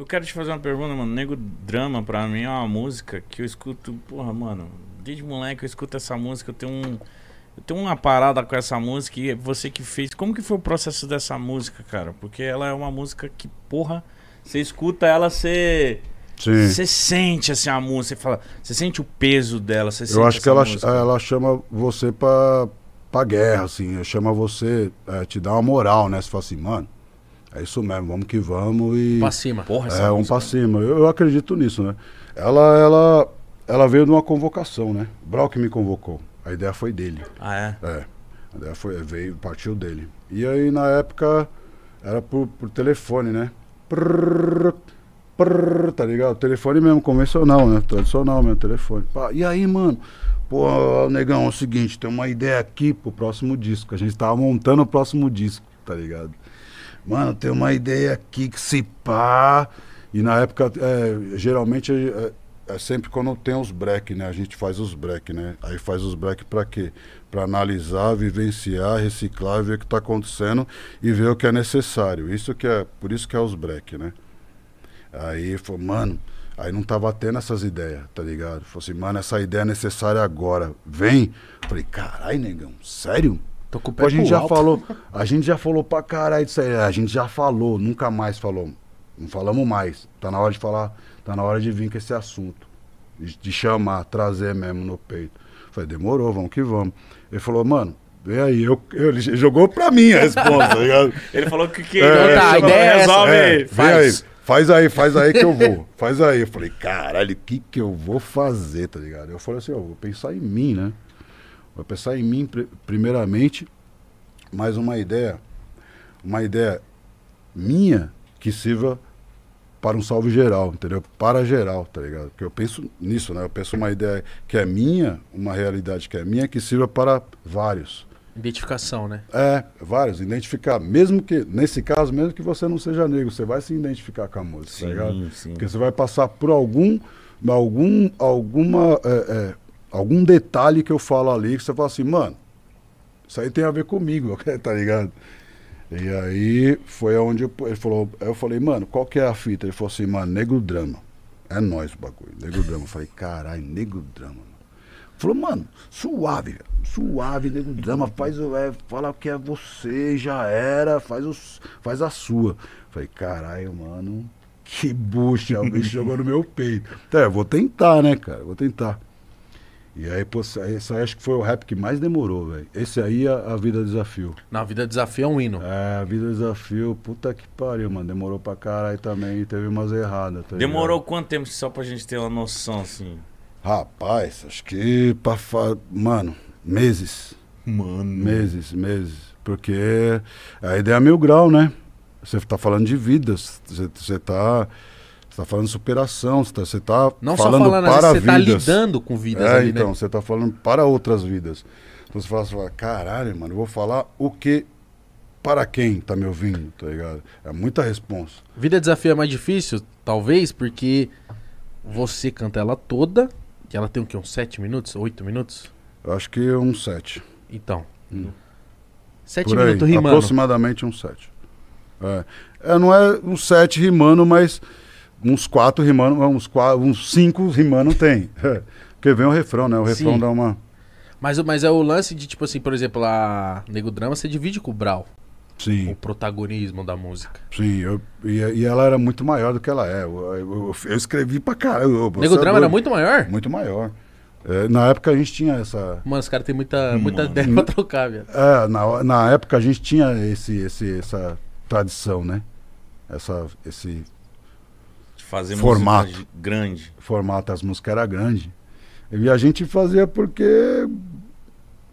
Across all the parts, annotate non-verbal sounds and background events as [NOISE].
Eu quero te fazer uma pergunta, mano. Nego Drama, pra mim, é uma música que eu escuto. Porra, mano. Desde moleque eu escuto essa música. Eu tenho um. Eu tenho uma parada com essa música e você que fez. Como que foi o processo dessa música, cara? Porque ela é uma música que, porra, você escuta ela, você. Você sente assim a música, você fala, você sente o peso dela, você Eu acho que ela, música. ela chama você pra, pra guerra, assim. Chama você, é, te dá uma moral, né? Você fala assim, mano, é isso mesmo, vamos que vamos e. Pra cima. Porra, essa É, um música. pra cima. Eu, eu acredito nisso, né? Ela, ela, ela veio de uma convocação, né? Que me convocou. A ideia foi dele. Ah, é? É. A ideia foi, veio, partiu dele. E aí, na época, era por, por telefone, né? Prrr, prrr, tá ligado? Telefone mesmo, convencional, né? Tradicional mesmo, telefone. Pá, e aí, mano? Pô, negão, é o seguinte, tem uma ideia aqui pro próximo disco. A gente tava montando o próximo disco, tá ligado? Mano, tem uma ideia aqui que se pá. E na época, é, geralmente, é, é sempre quando tem os break, né? A gente faz os break, né? Aí faz os break pra quê? Pra analisar, vivenciar, reciclar, ver o que tá acontecendo e ver o que é necessário. Isso que é, por isso que é os break, né? Aí falou, mano, aí não tava tendo essas ideias, tá ligado? Falei assim, mano, essa ideia é necessária agora. Vem. Falei, carai, negão, sério? Tô com o pé Pô, a gente já alto. falou, a gente já falou pra caralho disso aí. A gente já falou, nunca mais falou. Não falamos mais. Tá na hora de falar, tá na hora de vir com esse assunto. De, de chamar, trazer mesmo no peito. Falei, demorou, vamos que vamos. Ele falou, mano, vem aí. Eu, eu- ele jogou pra mim a resposta, tá ligado? [LAUGHS] Ele falou que que É, tá, a ideia é resolve É, aí. faz. aí, faz aí, faz aí que eu vou. Faz aí. Eu falei, caralho, o que que eu vou fazer, tá ligado? Eu falei assim, ó, vou pensar em mim, né? Vou pensar em mim pri- primeiramente, mas uma ideia, uma ideia minha que sirva para um salve geral, entendeu? Para geral, tá ligado? Porque eu penso nisso, né? Eu penso uma ideia que é minha, uma realidade que é minha, que sirva para vários. Identificação, né? É, vários, identificar. Mesmo que, nesse caso, mesmo que você não seja negro, você vai se identificar com a música, tá ligado? Sim, sim. Porque você vai passar por algum, algum, alguma, é, é, algum detalhe que eu falo ali, que você fala assim, mano, isso aí tem a ver comigo, [LAUGHS] tá ligado? E aí foi onde eu, ele falou, eu falei, mano, qual que é a fita? Ele falou assim, mano, negro drama. É nós o bagulho, negro drama. Eu falei, caralho, negro drama. Mano. Falou, mano, suave, suave, nego drama, faz o. É, fala que é você, já era, faz, os, faz a sua. Falei, caralho, mano, que bucha, o jogou no meu peito. Então, eu vou tentar, né, cara? Vou tentar. E aí, pô, esse aí acho que foi o rap que mais demorou, velho. Esse aí é a Vida Desafio. Na vida desafio é um hino. É, a Vida Desafio, puta que pariu, mano. Demorou pra caralho também, teve umas erradas. tá Demorou ligado? quanto tempo só pra gente ter uma noção, assim? Rapaz, acho que pra fa... Mano, meses. Mano. Meses, meses. Porque a ideia é mil grau, né? Você tá falando de vidas. Você, você tá. Você tá falando superação. Você tá, você tá Não falando só falando, para vezes você tá vidas. lidando com vidas é, ali, então, né? você tá falando para outras vidas. Então você fala, você fala, caralho, mano, eu vou falar o que para quem tá me ouvindo, tá ligado? É muita responsa. Vida desafio é mais difícil, talvez, porque você canta ela toda, e ela tem o quê? Uns 7 minutos? 8 minutos? Eu acho que um sete. Então. Hum. 7 Por aí, minutos rimando. aproximadamente um sete. É. É, não é um sete rimando, mas uns quatro rimando, uns, quatro, uns cinco rimando tem. [LAUGHS] Porque vem o refrão, né? O refrão Sim. dá uma. Mas, o- mas é o lance de, tipo assim, por exemplo, a Nego Drama, você divide com o Brau, o Sim, protagonismo da música. sim. Eu, e, e ela era muito maior do que ela é. Eu, eu- eu escrevi pra caralho. eu- Nego é Drama era muito maior? Muito maior. É, na época a gente tinha essa. Mano, os caras têm muita, muita Mano. ideia [LAUGHS] pra trocar, velho. É, na, na época a gente tinha esse, esse, essa tradição, né? Essa, esse fazer Formato. música grande. formato, as músicas era grande. E a gente fazia porque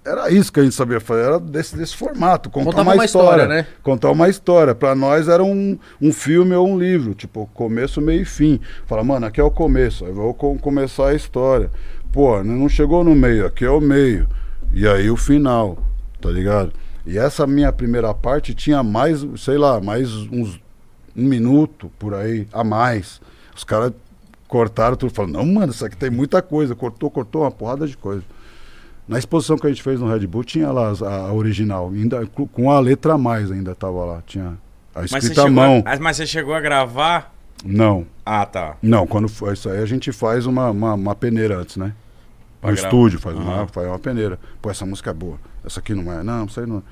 era isso que a gente sabia fazer, era desse, desse formato, contar Contava uma, uma história, história, né? Contar uma história. Pra nós era um, um filme ou um livro, tipo, começo, meio e fim. Fala, mano, aqui é o começo, aí eu vou com- começar a história. Pô, não chegou no meio, aqui é o meio. E aí o final, tá ligado? E essa minha primeira parte tinha mais, sei lá, mais uns um minuto por aí a mais. Os caras cortaram tudo, falaram, não, mano, isso aqui tem muita coisa. Cortou, cortou uma porrada de coisa. Na exposição que a gente fez no Red Bull, tinha lá a, a original, ainda com- a letra a mais ainda tava lá. Tinha a escrita à mão. a, mas você chegou a gravar Não, Ah, tá. não, quando for isso aí a gente faz uma, uma, uma peneira antes, né? Pra no gravar. estúdio, faz, uma, Aham. faz uma peneira. Pô, essa música é boa. Essa aqui não é. Não, isso aí não.